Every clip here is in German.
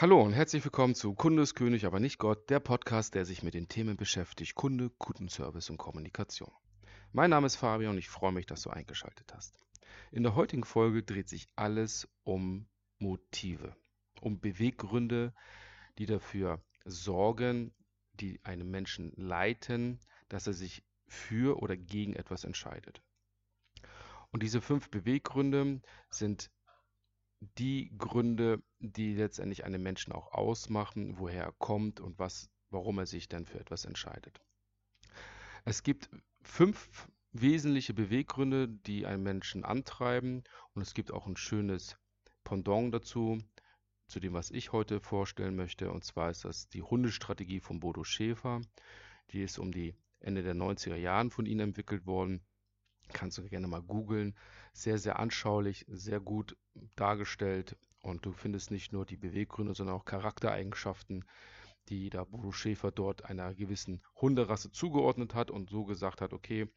Hallo und herzlich willkommen zu Kunde König, aber nicht Gott, der Podcast, der sich mit den Themen beschäftigt, Kunde, Kundenservice und Kommunikation. Mein Name ist Fabian und ich freue mich, dass du eingeschaltet hast. In der heutigen Folge dreht sich alles um Motive, um Beweggründe, die dafür sorgen, die einen Menschen leiten, dass er sich für oder gegen etwas entscheidet. Und diese fünf Beweggründe sind die Gründe, die letztendlich einen Menschen auch ausmachen, woher er kommt und was, warum er sich dann für etwas entscheidet. Es gibt fünf wesentliche Beweggründe, die einen Menschen antreiben und es gibt auch ein schönes Pendant dazu, zu dem, was ich heute vorstellen möchte. Und zwar ist das die Hundestrategie von Bodo Schäfer. Die ist um die Ende der 90er Jahren von ihm entwickelt worden. Kannst du gerne mal googeln. Sehr, sehr anschaulich, sehr gut dargestellt. Und du findest nicht nur die Beweggründe, sondern auch Charaktereigenschaften, die da Bodo Schäfer dort einer gewissen Hunderasse zugeordnet hat und so gesagt hat, okay,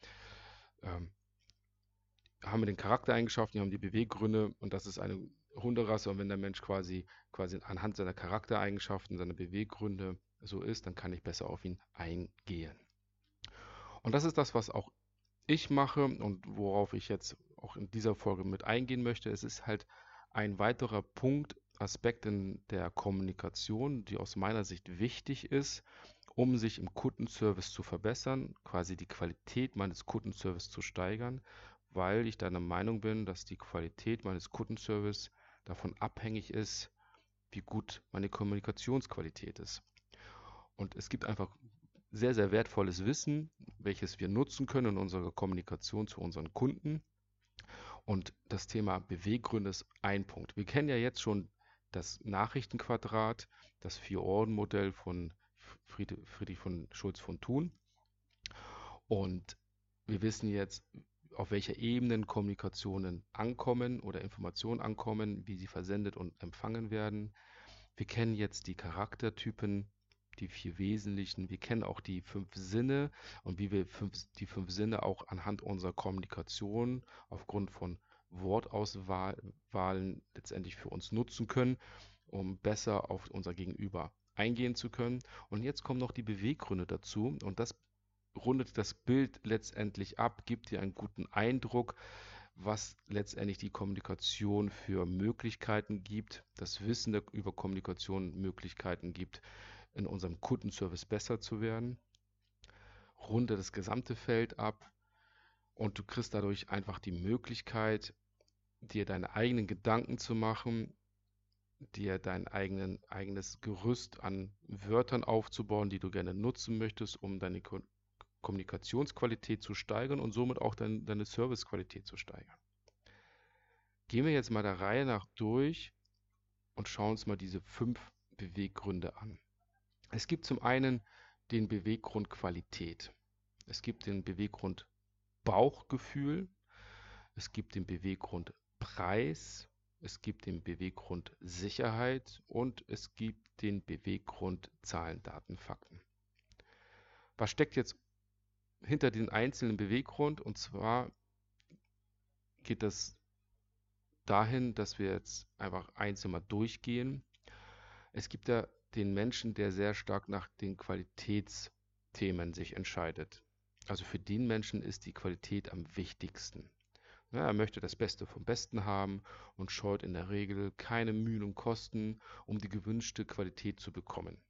ähm, haben wir den Charaktereigenschaften, wir haben die Beweggründe und das ist eine Hunderasse und wenn der Mensch quasi, quasi anhand seiner Charaktereigenschaften, seiner Beweggründe so ist, dann kann ich besser auf ihn eingehen. Und das ist das, was auch ich mache und worauf ich jetzt auch in dieser Folge mit eingehen möchte. Es ist halt ein weiterer Punkt, Aspekt in der Kommunikation, die aus meiner Sicht wichtig ist, um sich im Kundenservice zu verbessern, quasi die Qualität meines Kundenservice zu steigern, weil ich deiner Meinung bin, dass die Qualität meines Kundenservice davon abhängig ist, wie gut meine Kommunikationsqualität ist. Und es gibt einfach sehr, sehr wertvolles Wissen, welches wir nutzen können in unserer Kommunikation zu unseren Kunden. Und das Thema Beweggründe ist ein Punkt. Wir kennen ja jetzt schon das Nachrichtenquadrat, das Vier-Orden-Modell von Friedrich von Schulz von Thun. Und wir wissen jetzt, auf welcher Ebene Kommunikationen ankommen oder Informationen ankommen, wie sie versendet und empfangen werden. Wir kennen jetzt die Charaktertypen die vier wesentlichen. Wir kennen auch die fünf Sinne und wie wir fünf, die fünf Sinne auch anhand unserer Kommunikation aufgrund von Wortauswahlen letztendlich für uns nutzen können, um besser auf unser Gegenüber eingehen zu können. Und jetzt kommen noch die Beweggründe dazu und das rundet das Bild letztendlich ab, gibt dir einen guten Eindruck, was letztendlich die Kommunikation für Möglichkeiten gibt, das Wissen über Kommunikation Möglichkeiten gibt, in unserem Kundenservice besser zu werden. Runde das gesamte Feld ab und du kriegst dadurch einfach die Möglichkeit, dir deine eigenen Gedanken zu machen, dir dein eigenen, eigenes Gerüst an Wörtern aufzubauen, die du gerne nutzen möchtest, um deine Ko Kommunikationsqualität zu steigern und somit auch dein, deine Servicequalität zu steigern. Gehen wir jetzt mal der Reihe nach durch und schauen uns mal diese fünf Beweggründe an. Es gibt zum einen den Beweggrund Qualität. Es gibt den Beweggrund Bauchgefühl. Es gibt den Beweggrund Preis. Es gibt den Beweggrund Sicherheit und es gibt den Beweggrund Zahlen, Daten, Fakten. Was steckt jetzt hinter den einzelnen Beweggrund? Und zwar geht das dahin, dass wir jetzt einfach einzeln mal durchgehen. Es gibt da den Menschen, der sehr stark nach den Qualitätsthemen sich entscheidet. Also für den Menschen ist die Qualität am wichtigsten. Ja, er möchte das Beste vom Besten haben und scheut in der Regel keine Mühen und Kosten, um die gewünschte Qualität zu bekommen.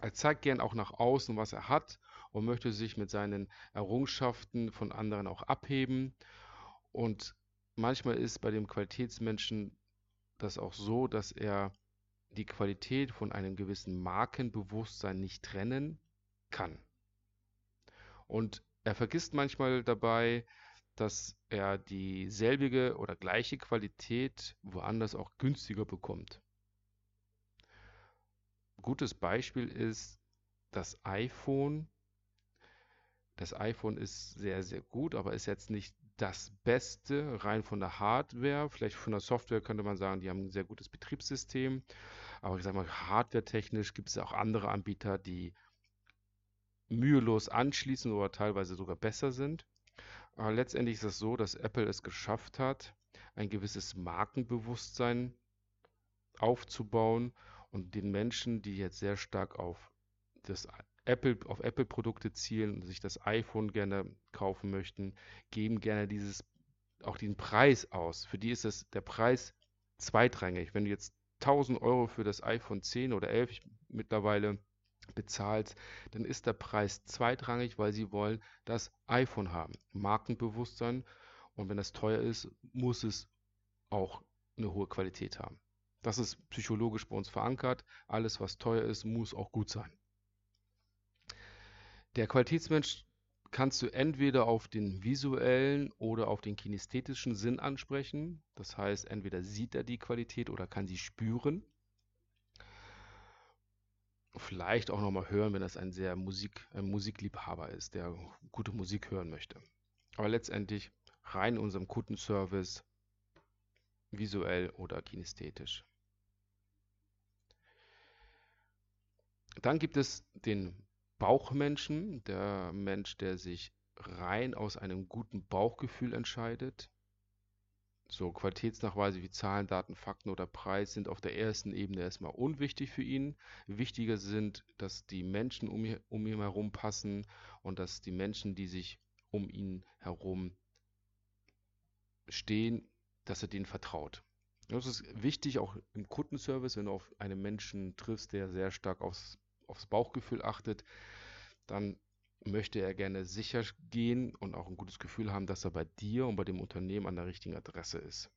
Er zeigt gern auch nach außen, was er hat und möchte sich mit seinen Errungenschaften von anderen auch abheben. Und manchmal ist bei dem Qualitätsmenschen das auch so, dass er die Qualität von einem gewissen Markenbewusstsein nicht trennen kann. Und er vergisst manchmal dabei, dass er dieselbige oder gleiche Qualität woanders auch günstiger bekommt. Gutes Beispiel ist das iPhone. Das iPhone ist sehr, sehr gut, aber ist jetzt nicht das Beste rein von der Hardware. Vielleicht von der Software könnte man sagen, die haben ein sehr gutes Betriebssystem. Aber ich sage mal, hardware-technisch gibt es auch andere Anbieter, die mühelos anschließen oder teilweise sogar besser sind. Aber letztendlich ist es so, dass Apple es geschafft hat, ein gewisses Markenbewusstsein aufzubauen Und den Menschen, die jetzt sehr stark auf das Apple, auf Apple-Produkte zielen und sich das iPhone gerne kaufen möchten, geben gerne dieses, auch den Preis aus. Für die ist das der Preis zweitrangig. Wenn du jetzt 1000 Euro für das iPhone 10 oder 11 mittlerweile bezahlst, dann ist der Preis zweitrangig, weil sie wollen das iPhone haben. Markenbewusstsein. Und wenn das teuer ist, muss es auch eine hohe Qualität haben. Das ist psychologisch bei uns verankert. Alles, was teuer ist, muss auch gut sein. Der Qualitätsmensch kannst du entweder auf den visuellen oder auf den kinästhetischen Sinn ansprechen. Das heißt, entweder sieht er die Qualität oder kann sie spüren. Vielleicht auch nochmal hören, wenn das ein sehr Musik, ein Musikliebhaber ist, der gute Musik hören möchte. Aber letztendlich rein in unserem Kundenservice visuell oder kinästhetisch. Dann gibt es den Bauchmenschen, der Mensch, der sich rein aus einem guten Bauchgefühl entscheidet. So Qualitätsnachweise wie Zahlen, Daten, Fakten oder Preis sind auf der ersten Ebene erstmal unwichtig für ihn. Wichtiger sind, dass die Menschen um, um ihn herum passen und dass die Menschen, die sich um ihn herum stehen, dass er denen vertraut. Das ist wichtig, auch im Kundenservice, wenn du auf einen Menschen triffst, der sehr stark aufs, aufs Bauchgefühl achtet, dann möchte er gerne sicher gehen und auch ein gutes Gefühl haben, dass er bei dir und bei dem Unternehmen an der richtigen Adresse ist.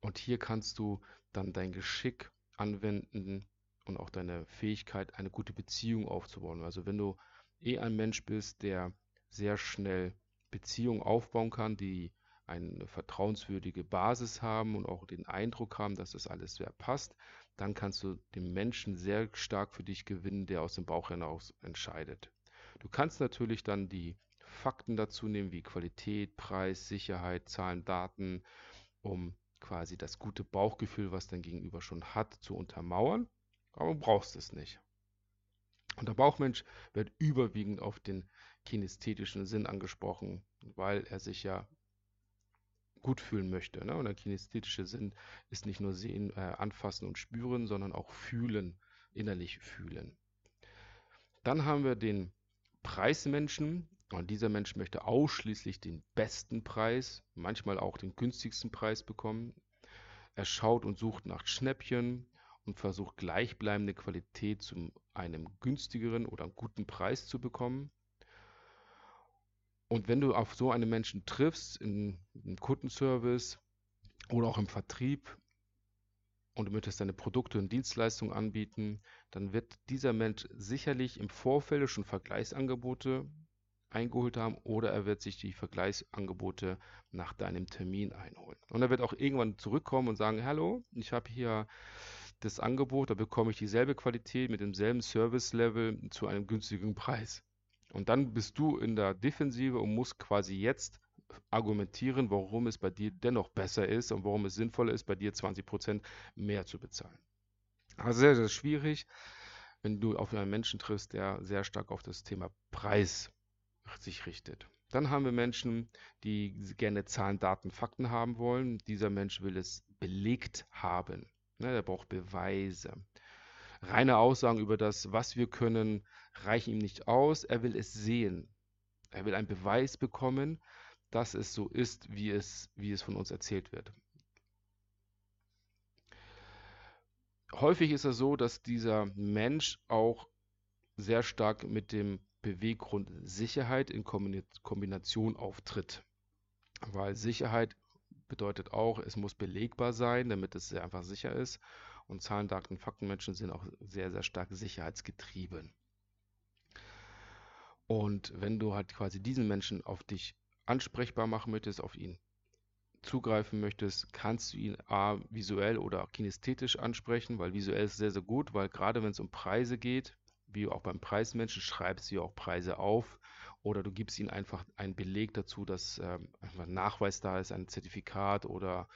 Und hier kannst du dann dein Geschick anwenden und auch deine Fähigkeit, eine gute Beziehung aufzubauen. Also wenn du eh ein Mensch bist, der sehr schnell Beziehungen aufbauen kann, die eine vertrauenswürdige Basis haben und auch den Eindruck haben, dass das alles sehr passt, dann kannst du den Menschen sehr stark für dich gewinnen, der aus dem Bauch hinaus entscheidet. Du kannst natürlich dann die Fakten dazu nehmen, wie Qualität, Preis, Sicherheit, Zahlen, Daten, um quasi das gute Bauchgefühl, was dein Gegenüber schon hat, zu untermauern, aber du brauchst es nicht. Und der Bauchmensch wird überwiegend auf den kinästhetischen Sinn angesprochen, weil er sich ja gut fühlen möchte. Ne? Und der kinästhetische Sinn ist nicht nur sehen, äh, anfassen und spüren, sondern auch fühlen, innerlich fühlen. Dann haben wir den Preismenschen. Und dieser Mensch möchte ausschließlich den besten Preis, manchmal auch den günstigsten Preis bekommen. Er schaut und sucht nach Schnäppchen und versucht gleichbleibende Qualität zu einem günstigeren oder guten Preis zu bekommen. Und wenn du auf so einen Menschen triffst, im Kundenservice oder auch im Vertrieb, und du möchtest deine Produkte und Dienstleistungen anbieten, dann wird dieser Mensch sicherlich im Vorfeld schon Vergleichsangebote eingeholt haben oder er wird sich die Vergleichsangebote nach deinem Termin einholen. Und er wird auch irgendwann zurückkommen und sagen, hallo, ich habe hier das Angebot, da bekomme ich dieselbe Qualität mit demselben Service-Level zu einem günstigen Preis. Und dann bist du in der Defensive und musst quasi jetzt argumentieren, warum es bei dir dennoch besser ist und warum es sinnvoller ist, bei dir 20% mehr zu bezahlen. Also sehr, sehr schwierig, wenn du auf einen Menschen triffst, der sehr stark auf das Thema Preis sich richtet. Dann haben wir Menschen, die gerne Zahlen, Daten, Fakten haben wollen. Dieser Mensch will es belegt haben. Ne, der braucht Beweise. Reine Aussagen über das, was wir können, reichen ihm nicht aus. Er will es sehen. Er will einen Beweis bekommen, dass es so ist, wie es, wie es von uns erzählt wird. Häufig ist es so, dass dieser Mensch auch sehr stark mit dem Beweggrund Sicherheit in Kombination auftritt. Weil Sicherheit bedeutet auch, es muss belegbar sein, damit es sehr einfach sicher ist. Und Zahlen, Daten, Faktenmenschen sind auch sehr, sehr stark sicherheitsgetrieben. Und wenn du halt quasi diesen Menschen auf dich ansprechbar machen möchtest, auf ihn zugreifen möchtest, kannst du ihn A, visuell oder kinästhetisch ansprechen, weil visuell ist sehr, sehr gut, weil gerade wenn es um Preise geht, wie auch beim Preismenschen, schreibst du auch Preise auf oder du gibst ihm einfach einen Beleg dazu, dass ähm, einfach ein Nachweis da ist, ein Zertifikat oder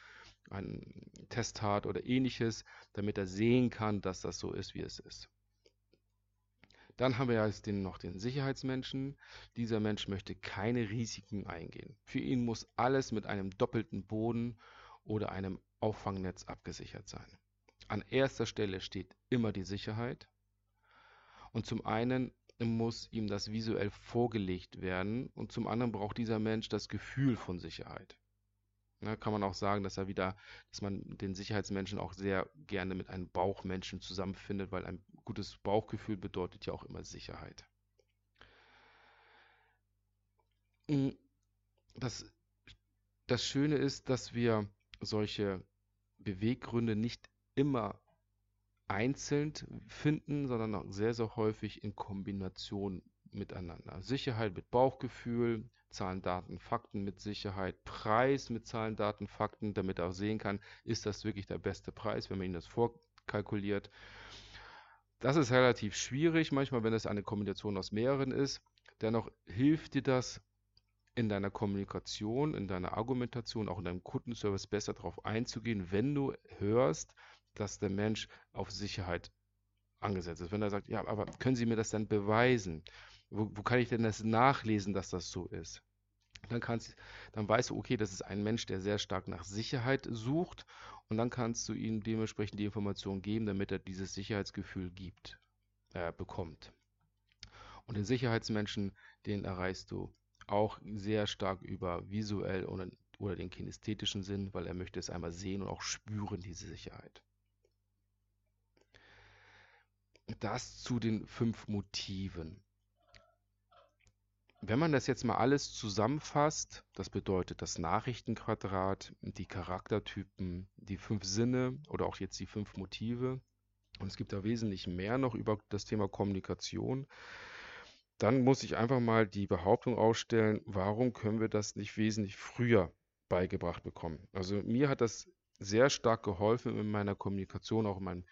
ein Testat oder ähnliches, damit er sehen kann, dass das so ist, wie es ist. Dann haben wir jetzt den, noch den Sicherheitsmenschen. Dieser Mensch möchte keine Risiken eingehen. Für ihn muss alles mit einem doppelten Boden oder einem Auffangnetz abgesichert sein. An erster Stelle steht immer die Sicherheit. Und zum einen muss ihm das visuell vorgelegt werden und zum anderen braucht dieser Mensch das Gefühl von Sicherheit. Ja, kann man auch sagen, dass er wieder, dass man den Sicherheitsmenschen auch sehr gerne mit einem Bauchmenschen zusammenfindet, weil ein gutes Bauchgefühl bedeutet ja auch immer Sicherheit. Hm, das, das Schöne ist, dass wir solche Beweggründe nicht immer einzeln finden, sondern auch sehr, sehr häufig in Kombination miteinander. Sicherheit mit Bauchgefühl, Zahlen, Daten, Fakten mit Sicherheit, Preis mit Zahlen, Daten, Fakten, damit er auch sehen kann, ist das wirklich der beste Preis, wenn man ihn das vorkalkuliert. Das ist relativ schwierig, manchmal, wenn es eine Kombination aus mehreren ist. Dennoch hilft dir das in deiner Kommunikation, in deiner Argumentation, auch in deinem Kundenservice besser darauf einzugehen, wenn du hörst, dass der Mensch auf Sicherheit angesetzt ist. Wenn er sagt, ja, aber können Sie mir das dann beweisen? Wo, wo kann ich denn das nachlesen, dass das so ist? Dann, kannst, dann weißt du, okay, das ist ein Mensch, der sehr stark nach Sicherheit sucht und dann kannst du ihm dementsprechend die Information geben, damit er dieses Sicherheitsgefühl gibt, äh, bekommt. Und den Sicherheitsmenschen, den erreichst du auch sehr stark über visuell oder, oder den kinästhetischen Sinn, weil er möchte es einmal sehen und auch spüren, diese Sicherheit. Das zu den fünf Motiven. Wenn man das jetzt mal alles zusammenfasst, das bedeutet das Nachrichtenquadrat, die Charaktertypen, die fünf Sinne oder auch jetzt die fünf Motive, und es gibt da wesentlich mehr noch über das Thema Kommunikation, dann muss ich einfach mal die Behauptung aufstellen, warum können wir das nicht wesentlich früher beigebracht bekommen? Also mir hat das sehr stark geholfen in meiner Kommunikation, auch in, mein,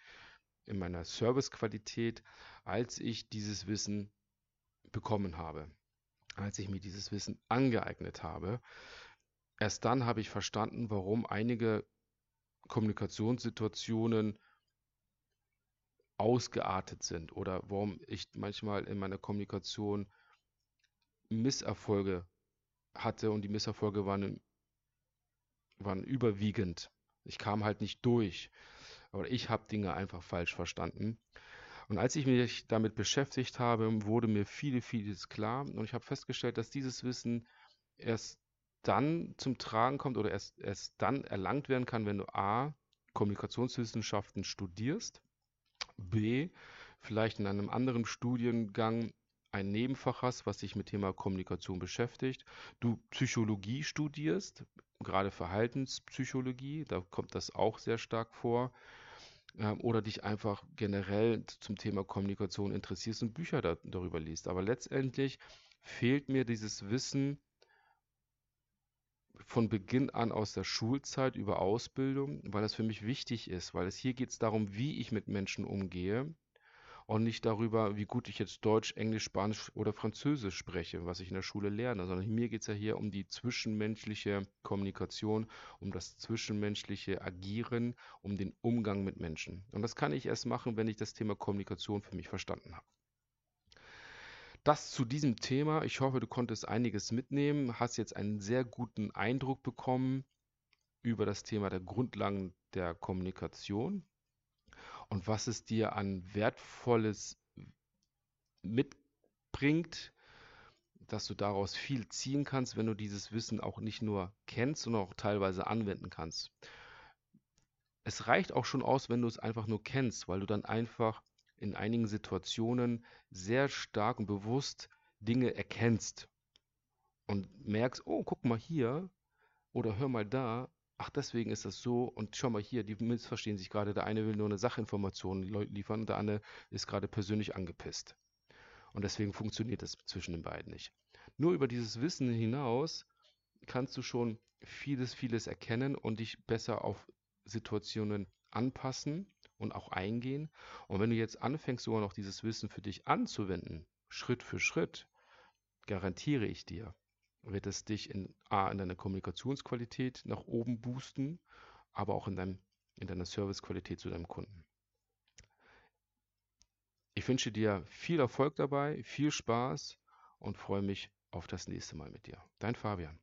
in meiner Servicequalität, als ich dieses Wissen bekommen habe, als ich mir dieses Wissen angeeignet habe. Erst dann habe ich verstanden, warum einige Kommunikationssituationen ausgeartet sind oder warum ich manchmal in meiner Kommunikation Misserfolge hatte und die Misserfolge waren, waren überwiegend. Ich kam halt nicht durch. Aber ich habe Dinge einfach falsch verstanden. Und als ich mich damit beschäftigt habe, wurde mir viele, vieles klar. Und ich habe festgestellt, dass dieses Wissen erst dann zum Tragen kommt oder erst, erst dann erlangt werden kann, wenn du A, Kommunikationswissenschaften studierst B, vielleicht in einem anderen Studiengang ein Nebenfach hast, was sich mit Thema Kommunikation beschäftigt, du Psychologie studierst, gerade Verhaltenspsychologie, da kommt das auch sehr stark vor, oder dich einfach generell zum Thema Kommunikation interessierst und Bücher da, darüber liest. Aber letztendlich fehlt mir dieses Wissen von Beginn an aus der Schulzeit über Ausbildung, weil das für mich wichtig ist, weil es hier geht es darum, wie ich mit Menschen umgehe und nicht darüber, wie gut ich jetzt Deutsch, Englisch, Spanisch oder Französisch spreche, was ich in der Schule lerne, sondern mir geht es ja hier um die zwischenmenschliche Kommunikation, um das zwischenmenschliche Agieren, um den Umgang mit Menschen. Und das kann ich erst machen, wenn ich das Thema Kommunikation für mich verstanden habe. Das zu diesem Thema. Ich hoffe, du konntest einiges mitnehmen, hast jetzt einen sehr guten Eindruck bekommen über das Thema der Grundlagen der Kommunikation und was es dir an Wertvolles mitbringt, dass du daraus viel ziehen kannst, wenn du dieses Wissen auch nicht nur kennst, sondern auch teilweise anwenden kannst. Es reicht auch schon aus, wenn du es einfach nur kennst, weil du dann einfach in einigen Situationen sehr stark und bewusst Dinge erkennst und merkst, oh, guck mal hier oder hör mal da, ach, deswegen ist das so und schau mal hier, die missverstehen sich gerade, der eine will nur eine Sachinformation liefern und der andere ist gerade persönlich angepisst. Und deswegen funktioniert das zwischen den beiden nicht. Nur über dieses Wissen hinaus kannst du schon vieles, vieles erkennen und dich besser auf Situationen anpassen und auch eingehen. Und wenn du jetzt anfängst, sogar noch dieses Wissen für dich anzuwenden, Schritt für Schritt, garantiere ich dir, wird es dich in A, in deiner Kommunikationsqualität nach oben boosten, aber auch in, deinem, in deiner Servicequalität zu deinem Kunden. Ich wünsche dir viel Erfolg dabei, viel Spaß und freue mich auf das nächste Mal mit dir. Dein Fabian.